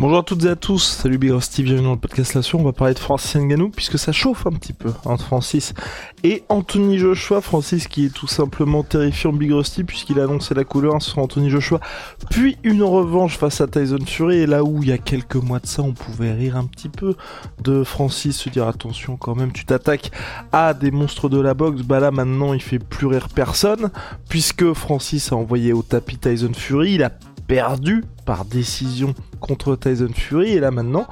Bonjour à toutes et à tous, salut Big Rusty, bienvenue dans le podcast là On va parler de Francis Ngannou puisque ça chauffe un petit peu entre Francis et Anthony Joshua. Francis qui est tout simplement terrifiant Big Rusty puisqu'il a annoncé la couleur sur Anthony Joshua, puis une revanche face à Tyson Fury. Et là où il y a quelques mois de ça, on pouvait rire un petit peu de Francis, se dire attention quand même, tu t'attaques à des monstres de la boxe. Bah là maintenant, il fait plus rire personne puisque Francis a envoyé au tapis Tyson Fury. Il a perdu par décision contre Tyson Fury et là maintenant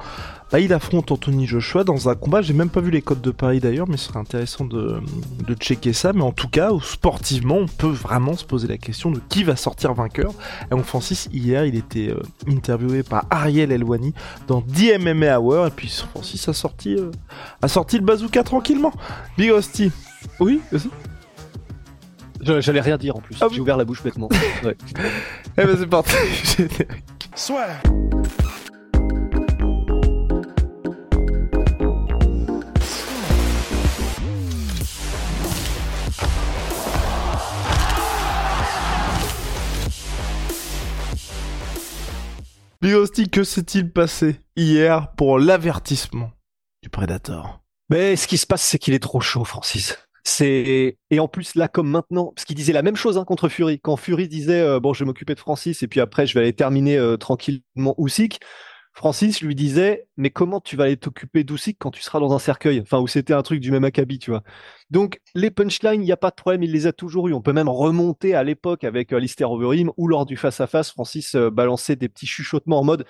bah, il affronte Anthony Joshua dans un combat, j'ai même pas vu les codes de Paris d'ailleurs, mais ce serait intéressant de, de, checker ça. Mais en tout cas, sportivement, on peut vraiment se poser la question de qui va sortir vainqueur. Et donc Francis, hier, il était euh, interviewé par Ariel Elwani dans DMMA Hour, et puis Francis a sorti, euh, a sorti le bazooka tranquillement. Big Hostie. Oui, J'allais rien dire en plus. Ah J'ai ouvert la bouche bêtement. Ouais. eh ben c'est parti. Soit. Bigosti, que s'est-il passé hier pour l'avertissement du Predator? Mais ce qui se passe, c'est qu'il est trop chaud, Francis. Et en plus là comme maintenant, parce qu'il disait la même chose hein, contre Fury. Quand Fury disait euh, bon, je vais m'occuper de Francis et puis après je vais aller terminer euh, tranquillement Usyk. Francis lui disait mais comment tu vas aller t'occuper d'Usyk quand tu seras dans un cercueil? Enfin où c'était un truc du même acabit, tu vois. Donc les punchlines, il n'y a pas de problème, il les a toujours eu. On peut même remonter à l'époque avec euh, Lister Overeem ou lors du face à face, Francis balançait des petits chuchotements en mode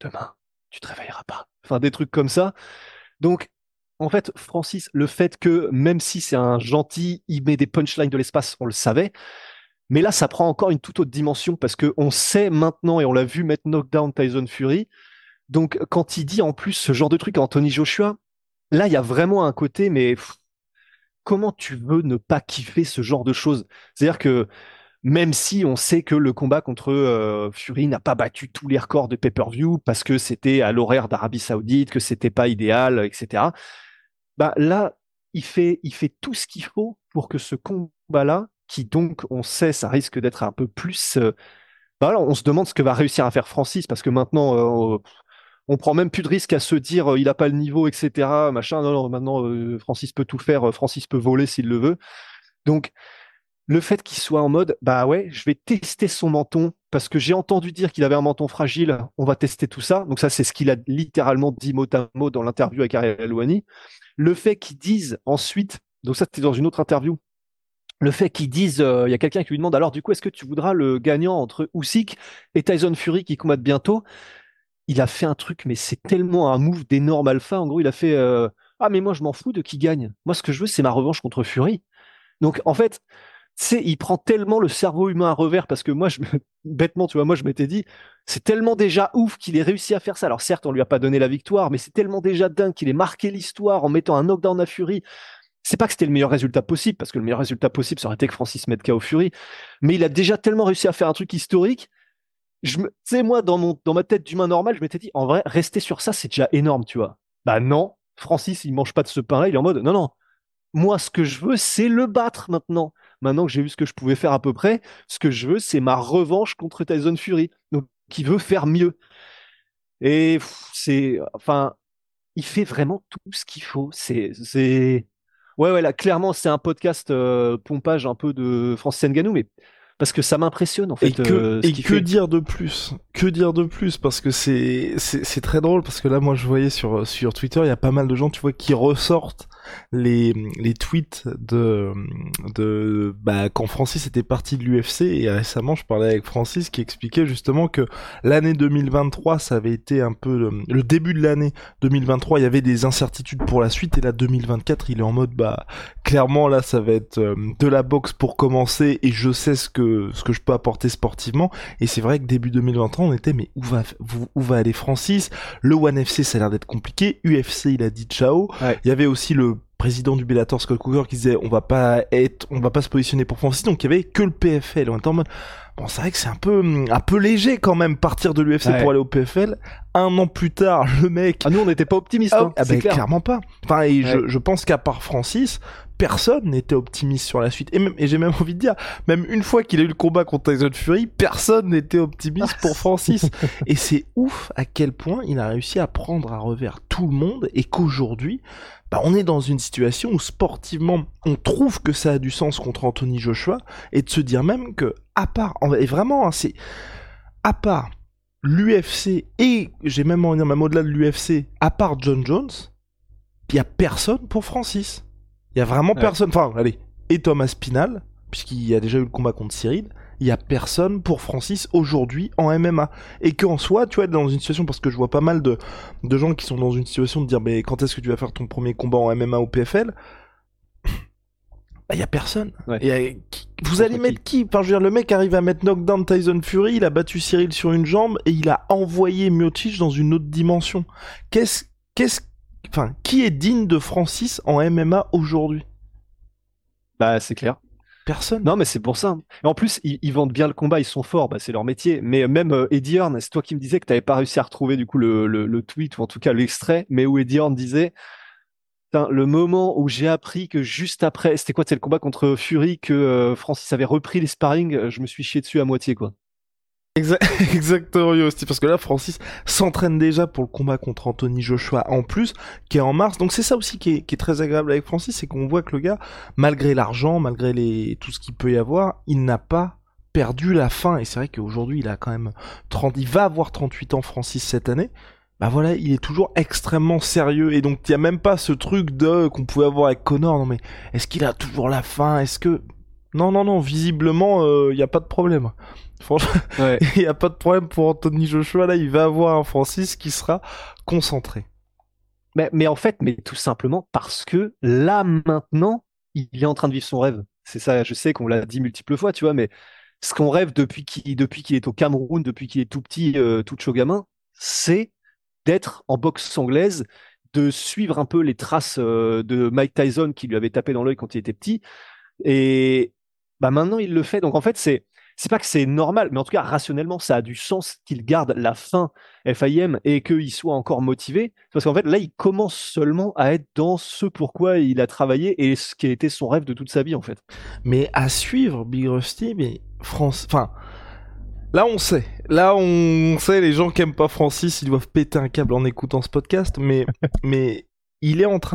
demain tu te réveilleras pas. Enfin des trucs comme ça. Donc en fait, Francis, le fait que même si c'est un gentil, il met des punchlines de l'espace, on le savait. Mais là, ça prend encore une toute autre dimension parce qu'on sait maintenant, et on l'a vu mettre knockdown Tyson Fury. Donc, quand il dit en plus ce genre de truc à Anthony Joshua, là, il y a vraiment un côté, mais comment tu veux ne pas kiffer ce genre de choses? C'est-à-dire que même si on sait que le combat contre euh, Fury n'a pas battu tous les records de pay-per-view parce que c'était à l'horaire d'Arabie Saoudite, que c'était pas idéal, etc bah là, il fait, tout ce qu'il faut pour que ce combat-là, qui donc, on sait, ça risque d'être un peu plus. Euh, bah on se demande ce que va réussir à faire Francis, parce que maintenant, euh, on prend même plus de risque à se dire euh, il a pas le niveau, etc. Machin. Non, non, maintenant, Francis peut tout faire, Francis peut voler s'il le veut. Donc, le fait qu'il soit en mode, bah ouais, je vais tester son menton parce que j'ai entendu dire qu'il avait un menton fragile, on va tester tout ça. Donc ça, c'est ce qu'il a littéralement dit mot à mot dans l'interview avec Ariel Alouani. Le fait qu'ils disent ensuite, donc ça c'était dans une autre interview, le fait qu'ils disent, euh, il y a quelqu'un qui lui demande alors du coup, est-ce que tu voudras le gagnant entre Usyk et Tyson Fury qui combattent bientôt? Il a fait un truc, mais c'est tellement un move d'énorme alpha. En gros, il a fait, euh, ah mais moi je m'en fous de qui gagne. Moi, ce que je veux, c'est ma revanche contre Fury. Donc en fait, c'est il prend tellement le cerveau humain à revers parce que moi bêtement tu vois moi je m'étais dit c'est tellement déjà ouf qu'il ait réussi à faire ça. Alors certes on lui a pas donné la victoire mais c'est tellement déjà dingue qu'il ait marqué l'histoire en mettant un knockdown à Fury. C'est pas que c'était le meilleur résultat possible parce que le meilleur résultat possible ça aurait été que Francis mette KO Fury mais il a déjà tellement réussi à faire un truc historique. Je me sais moi dans mon dans ma tête d'humain normal je m'étais dit en vrai rester sur ça c'est déjà énorme tu vois. Bah non Francis il mange pas de ce pain là il est en mode non non. Moi ce que je veux c'est le battre maintenant Maintenant que j'ai vu ce que je pouvais faire à peu près, ce que je veux, c'est ma revanche contre Tyson Fury. Donc, qui veut faire mieux. Et c'est, enfin, il fait vraiment tout ce qu'il faut. C'est, c'est, ouais, ouais, là, clairement, c'est un podcast euh, pompage un peu de Francis Ngannou, mais parce que ça m'impressionne en fait. Et que, euh, et que dire de plus? Que dire de plus? Parce que c'est c'est très drôle parce que là moi je voyais sur sur Twitter il y a pas mal de gens tu vois qui ressortent les les tweets de de bah quand Francis était parti de l'UFC et récemment je parlais avec Francis qui expliquait justement que l'année 2023 ça avait été un peu le, le début de l'année 2023 il y avait des incertitudes pour la suite et là 2024 il est en mode bah clairement là ça va être euh, de la boxe pour commencer et je sais ce que que ce que je peux apporter sportivement. Et c'est vrai que début 2023, on était mais où va où, va aller Francis? Le One FC, ça a l'air d'être compliqué. UFC, il a dit ciao. Il y avait aussi le président du Bellator Scott Cooker qui disait on va pas être on va pas se positionner pour Francis donc il y avait que le PFL on était en mode bon c'est vrai que c'est un peu un peu léger quand même partir de l'UFC pour aller au PFL un an plus tard le mec ah nous on n'était pas optimistes ah, hein, ah ben, clairement pas. Enfin et je, je pense qu'à part Francis personne n'était optimiste sur la suite. Et, même, et j'ai même envie de dire, même une fois qu'il a eu le combat contre Tyson Fury, personne n'était optimiste pour Francis. et c'est ouf à quel point il a réussi à prendre à revers tout le monde et qu'aujourd'hui, bah, on est dans une situation où sportivement, on trouve que ça a du sens contre Anthony Joshua et de se dire même que, à part, et vraiment, hein, c'est, à part l'UFC et j'ai même envie de dire même au-delà de l'UFC, à part John Jones, il y a personne pour Francis. Il y a vraiment personne. Enfin, allez, et Thomas Pinal, puisqu'il y a déjà eu le combat contre Cyril il y a personne pour Francis aujourd'hui en MMA. Et qu'en soi, tu vois, dans une situation, parce que je vois pas mal de, de gens qui sont dans une situation de dire, mais quand est-ce que tu vas faire ton premier combat en MMA ou PFL bah, il y a personne. vous allez mettre qui? Enfin, je veux dire, le mec arrive à mettre knockdown Tyson Fury, il a battu Cyril sur une jambe et il a envoyé Miocic dans une autre dimension. Qu'est-ce, qu'est-ce, enfin, qui est digne de Francis en MMA aujourd'hui? Bah, c'est clair. Personne. Non, mais c'est pour ça. Et en plus, ils, vendent bien le combat, ils sont forts, bah, c'est leur métier. Mais même euh, Eddie Hearn, c'est toi qui me disais que tu n'avais pas réussi à retrouver du coup le, tweet ou en tout cas l'extrait, mais où Eddie Hearn disait le moment où j'ai appris que juste après, c'était quoi, c'est le combat contre Fury que euh, Francis avait repris les sparring, euh, je me suis chié dessus à moitié quoi. Exactement, parce que là, Francis s'entraîne déjà pour le combat contre Anthony Joshua en plus, qui est en mars. Donc c'est ça aussi qui est, très agréable avec Francis, c'est qu'on voit que le gars, malgré l'argent, malgré tout ce qu'il peut y avoir, il n'a pas perdu la fin. Et c'est vrai qu'aujourd'hui, il a quand même 30, il va avoir 38 ans, Francis, cette année. Bah voilà, il est toujours extrêmement sérieux et donc il y a même pas ce truc de qu'on pouvait avoir avec Connor. Non mais est-ce qu'il a toujours la fin Est-ce que non non non, visiblement il euh, n'y a pas de problème. Franchement, il n'y a pas de problème pour Anthony Joshua. Là, il va avoir un Francis qui sera concentré. Mais, mais en fait, mais tout simplement parce que là, maintenant, il est en train de vivre son rêve. C'est ça, je sais qu'on l'a dit multiples fois, tu vois, mais ce qu'on rêve depuis qu'il depuis qu'il est au Cameroun, depuis qu'il est tout petit, euh, tout chaud gamin, c'est d'être en boxe anglaise, de suivre un peu les traces euh, de Mike Tyson qui lui avait tapé dans l'œil quand il était petit. Et bah maintenant, il le fait. Donc en fait, c'est c'est pas que c'est normal, mais en tout cas, rationnellement, ça a du sens qu'il garde la fin FIM et qu'il soit encore motivé. Parce qu'en fait, là, il commence seulement à être dans ce pourquoi il a travaillé et ce qui a été son rêve de toute sa vie, en fait. Mais à suivre, Big Rusty, mais France, enfin, Là, on sait. Là, on sait, les gens qui aiment pas Francis, ils doivent péter un câble en écoutant ce podcast, mais, mais il est en train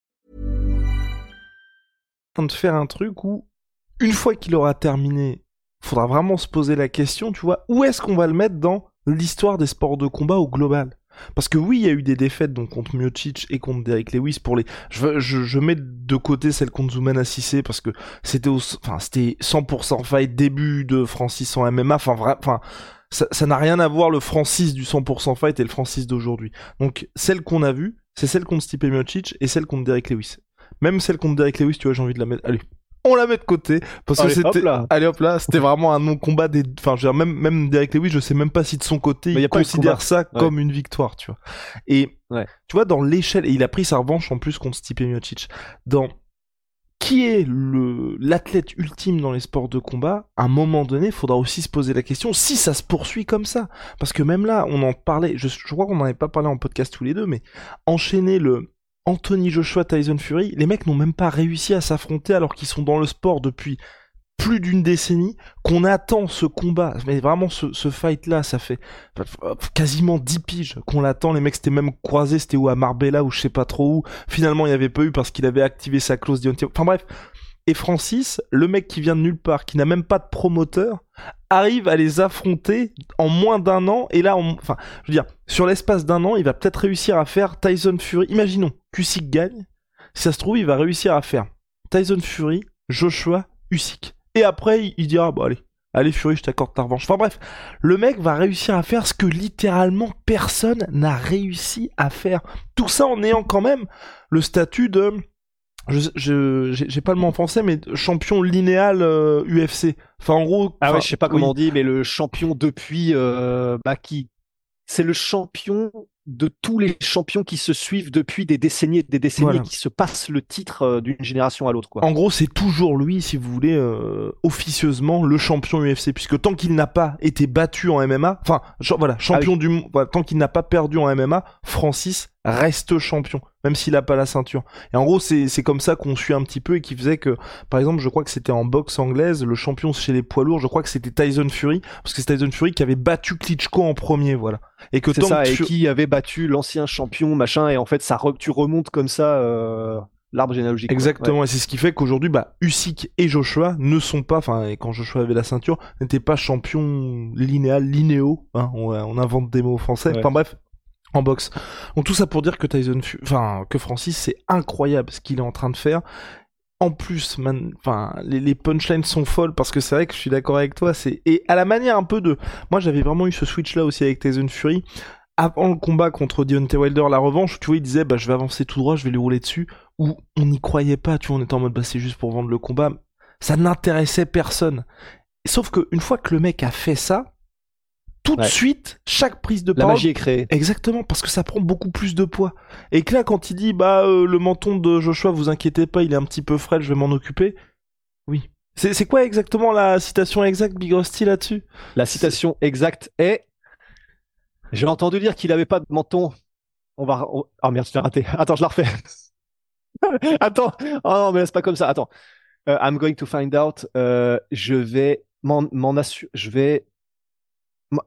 De faire un truc où, une fois qu'il aura terminé, faudra vraiment se poser la question, tu vois, où est-ce qu'on va le mettre dans l'histoire des sports de combat au global? Parce que oui, il y a eu des défaites donc contre Miocic et contre Derek Lewis pour les. Je, mets de côté celle contre Zouman Assissé parce que c'était enfin c'était 100% fight début de Francis en MMA. Enfin ça n'a rien à voir le Francis du 100% fight et le Francis d'aujourd'hui. Donc celle qu'on a vue, c'est celle contre Stipe Miocic et celle contre Derek Lewis. Même celle contre Derek Lewis, tu vois, j'ai envie de la mettre. Allez, on la met de côté parce que c'était allez hop là c'était vraiment un non combat des enfin je veux dire, même même Derek Lewis je sais même pas si de son côté il considère ça comme une victoire tu vois. Et tu vois dans l'échelle et il a pris sa revanche en plus contre Stipe Miocic. Dans qui est le l'athlète ultime dans les sports de combat à un moment donné il faudra aussi se poser la question si ça se poursuit comme ça. Parce que même là on en parlait je, je crois qu'on n'en avait pas parlé en podcast tous les deux mais enchaîner le Anthony Joshua, Tyson Fury, les mecs n'ont même pas réussi à s'affronter alors qu'ils sont dans le sport depuis plus d'une décennie, qu'on attend ce combat, mais vraiment ce, fight-là, ça fait quasiment 10 piges qu'on l'attend, les mecs s'étaient même croisés, c'était où à Marbella ou je sais pas trop où, finalement il n'y avait pas eu parce qu'il avait activé sa clause d'identité, enfin bref, Et Francis, le mec qui vient de nulle part, qui n'a même pas de promoteur, arrive à les affronter en moins d'un an. Et là, enfin, je veux dire, sur l'espace d'un an, il va peut-être réussir à faire Tyson Fury. Imaginons, Usyk gagne. Si ça se trouve, il va réussir à faire Tyson Fury, Joshua, Usyk. Et après, il dira, bon allez, allez Fury, je t'accorde ta revanche. Enfin bref, le mec va réussir à faire ce que littéralement personne n'a réussi à faire. Tout ça en ayant quand même le statut de je j'ai pas le mot en français mais champion linéal UFC euh, enfin en gros ah ouais je sais pas comment on dit mais le champion depuis euh, bah qui c'est le champion de tous les champions qui se suivent depuis des décennies et des décennies qui se passent le titre euh, d'une génération à l'autre. En gros, c'est toujours lui, si vous voulez, euh, officieusement le champion UFC, puisque tant qu'il n'a pas été battu en MMA, enfin voilà, champion ah du monde, tant qu'il n'a pas perdu en MMA, Francis reste champion, même s'il n'a pas la ceinture. Et en gros, c'est comme ça qu'on suit un petit peu et qui faisait que, par exemple, je crois que c'était en boxe anglaise, le champion chez les poids lourds, je crois que c'était Tyson Fury, parce que c'est Tyson Fury qui avait battu Klitschko en premier, voilà. Et que tant ça, et qui avait battu l'ancien champion, machin, et en fait, ça tu remontes comme ça. Euh l'arbre généalogique. Exactement, et c'est ce qui fait qu'aujourd'hui, bah, Usyk et Joshua ne sont pas, enfin, quand Joshua avait la ceinture, n'étaient pas champions linéal, linéo, hein, on, invente des mots français. Enfin bref, en boxe. Donc tout ça pour dire que Tyson, enfin que Francis, c'est incroyable ce qu'il est en train de faire. En plus, enfin les, punchlines sont folles parce que c'est vrai que je suis d'accord avec toi. C'est et à la manière un peu de, moi j'avais vraiment eu ce switch là aussi avec Tyson Fury avant le combat contre Deontay Wilder, la revanche, tu vois, il disait bah je vais avancer tout droit, je vais lui rouler dessus. Ou on n'y croyait pas, tu vois, on était en mode bah c'est juste pour vendre le combat. Ça n'intéressait personne. Sauf que une fois que le mec a fait ça, tout de suite, chaque prise de parole. La magie est créée. Exactement, parce que ça prend beaucoup plus de poids. Et que là, quand il dit, bah, euh, le menton de Joshua, vous inquiétez pas, il est un petit peu frêle, je vais m'en occuper. Oui. C'est quoi exactement la citation exacte, Big Rusty, là-dessus? La citation exacte est J'ai entendu dire qu'il avait pas de menton. On va. Oh merde, je l'ai raté. Attends, je la refais. Attends. Oh non, mais c'est pas comme ça. Attends. Euh, I'm going to find out. Euh, je vais m'en assurer. Je vais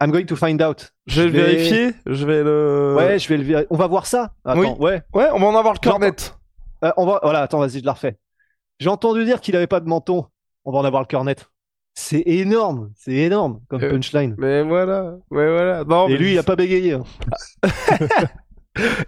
I'm going to find out. Je vais le vérifier. Je vais le. Ouais, je vais le vérifier. On va voir ça. Attends, oui. ouais. Ouais, on va en avoir le cornet. Euh, on va. Voilà, attends, vas-y, je la refais. J'ai entendu dire qu'il avait pas de menton. On va en avoir le cornet. C'est énorme, c'est énorme comme euh, punchline. Mais voilà, ouais voilà. Non, Et lui, il a pas bégayé. Hein.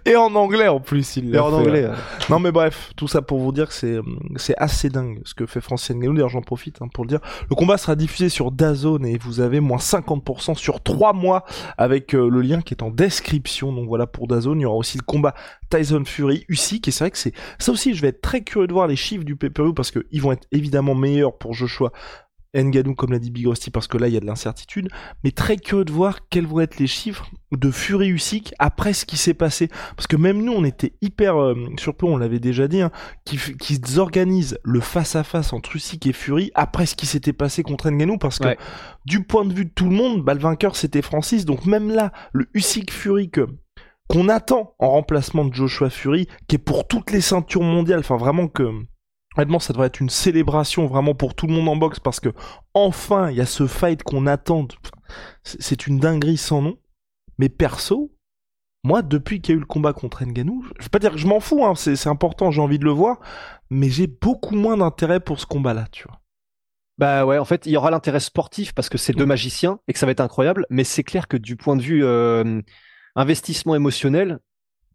Et en anglais en plus, il Et en anglais. Non mais bref, tout ça pour vous dire que c'est c'est assez dingue ce que fait Francis Ngannou. D'ailleurs, j'en profite hein, pour le dire. Le combat sera diffusé sur DAZN et vous avez moins 50% sur 3 mois avec euh, le lien qui est en description. Donc voilà pour DAZN. Il y aura aussi le combat Tyson Fury, Usyk. Et c'est vrai que c'est ça aussi. Je vais être très curieux de voir les chiffres du pay-per-view parce que ils vont être évidemment meilleurs pour Joshua Nganou, comme l'a dit Big Rusty, parce que là, il y a de l'incertitude, mais très curieux de voir quels vont être les chiffres de Fury Usyk après ce qui s'est passé. Parce que même nous, on était hyper euh, surpris, on l'avait déjà dit, hein, qui, qui organisent le face-à-face entre Usyk et Fury après ce qui s'était passé contre Nganou, parce que du point de vue de tout le monde, bah, le vainqueur, c'était Francis, donc même là, le Usyk Fury que qu'on attend en remplacement de Joshua Fury, qui est pour toutes les ceintures mondiales, enfin vraiment que Honnêtement, ça devrait être une célébration vraiment pour tout le monde en boxe parce que enfin, il y a ce fight qu'on attend. C'est une dinguerie sans nom. Mais perso, moi, depuis qu'il y a eu le combat contre Nganou, je vais pas dire que je m'en fous, hein, c'est important, j'ai envie de le voir, mais j'ai beaucoup moins d'intérêt pour ce combat-là, tu vois. Bah ouais, en fait, il y aura l'intérêt sportif parce que c'est deux magiciens et que ça va être incroyable, mais c'est clair que du point de vue euh, investissement émotionnel,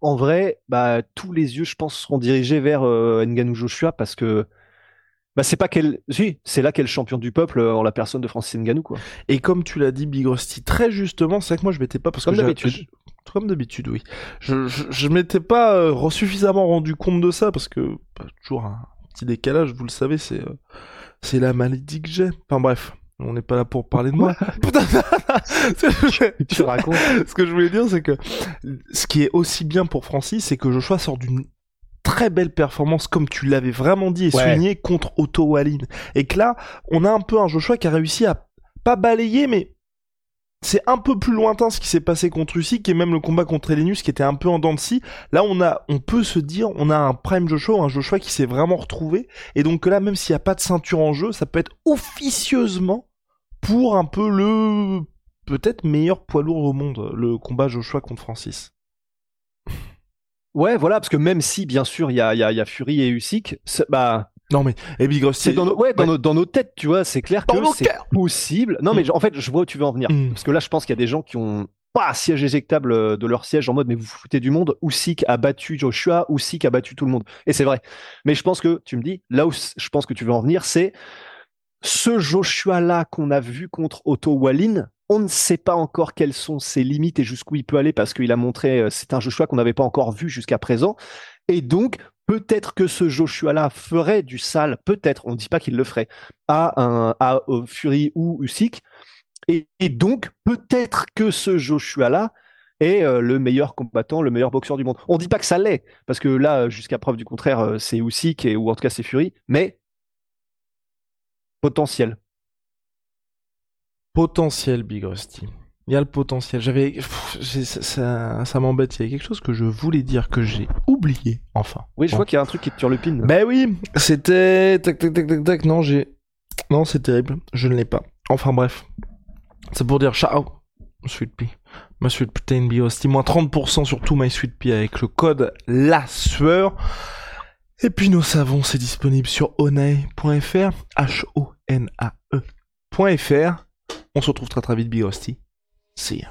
en vrai, bah, tous les yeux, je pense, seront dirigés vers euh, Nganou Joshua parce que bah, c'est pas quel, si, c'est là qu'est le champion du peuple euh, en la personne de Francis Nganou, quoi. Et comme tu l'as dit, Big Rusty, très justement, c'est que moi je m'étais pas parce comme d'habitude. Comme d'habitude, oui. Je, je, m'étais pas euh, suffisamment rendu compte de ça parce que bah, toujours un petit décalage, vous le savez, c'est c'est la maladie que j'ai. Enfin bref. On n'est pas là pour parler de moi. tu racontes. Ce que je voulais dire, c'est que ce qui est aussi bien pour Francis, c'est que Joshua sort d'une très belle performance, comme tu l'avais vraiment dit et souligné, contre Otto Wallin. Et que là, on a un peu un Joshua qui a réussi à pas balayer, mais c'est un peu plus lointain ce qui s'est passé contre Usyk et même le combat contre Elenus qui était un peu en dents de scie. Là, on a, on peut se dire, on a un prime Joshua, un Joshua qui s'est vraiment retrouvé. Et donc là, même s'il n'y a pas de ceinture en jeu, ça peut être officieusement pour un peu le peut-être meilleur poids lourd au monde, le combat Joshua contre Francis. Ouais, voilà, parce que même si, bien sûr, il y a, y, a, y a Fury et Usyk, bah, Non mais et Big Rusty. C'est dans nos, ouais, dans, Nos, dans nos têtes, tu vois, c'est clair Dans que c'est possible. Non, mais Mm. en fait, je vois où tu veux en venir. Mm. Parce que là, je pense qu'il y a des gens qui ont pas siège éjectable euh, de leur siège en mode mais vous vous foutez du monde. Usyk a battu Joshua, Usyk a battu tout le monde. Et c'est vrai. Mais je pense que tu me dis là où je pense que tu veux en venir, c'est ce Joshua là qu'on a vu contre Otto Wallin. On ne sait pas encore quelles sont ses limites et jusqu'où il peut aller parce qu'il a montré euh, c'est un Joshua qu'on n'avait pas encore vu jusqu'à présent. Et donc peut-être que ce Joshua là ferait du sale, peut-être. On ne dit pas qu'il le ferait à un à euh, Fury ou Usyk. Et, donc, peut-être que ce Joshua-là est euh, le meilleur combattant, le meilleur boxeur du monde. On dit pas que ça l'est, parce que là, jusqu'à preuve du contraire, c'est Usyk, ou en tout cas c'est Fury, mais potentiel. potentiel Big Rusty. Il y a le potentiel. J'avais, ça, ça, ça m'embête. Il y a quelque chose que je voulais dire que j'ai oublié. Enfin. Oui, je Bon. vois qu'il y a un truc qui te turlupine. Ben oui, c'était tac tac tac tac tac. Non, j'ai, non, c'est terrible. Je ne l'ai pas. Enfin bref, c'est pour dire ciao, Sweet Pea, ma Sweet Protein Rusty, moins 30% sur tout My Sweet Pea avec le code la sueur. Et puis nos savons, c'est disponible sur onae.fr, H-O-N-A-E.fr. On se retrouve très très vite, Big Rusty. See ya.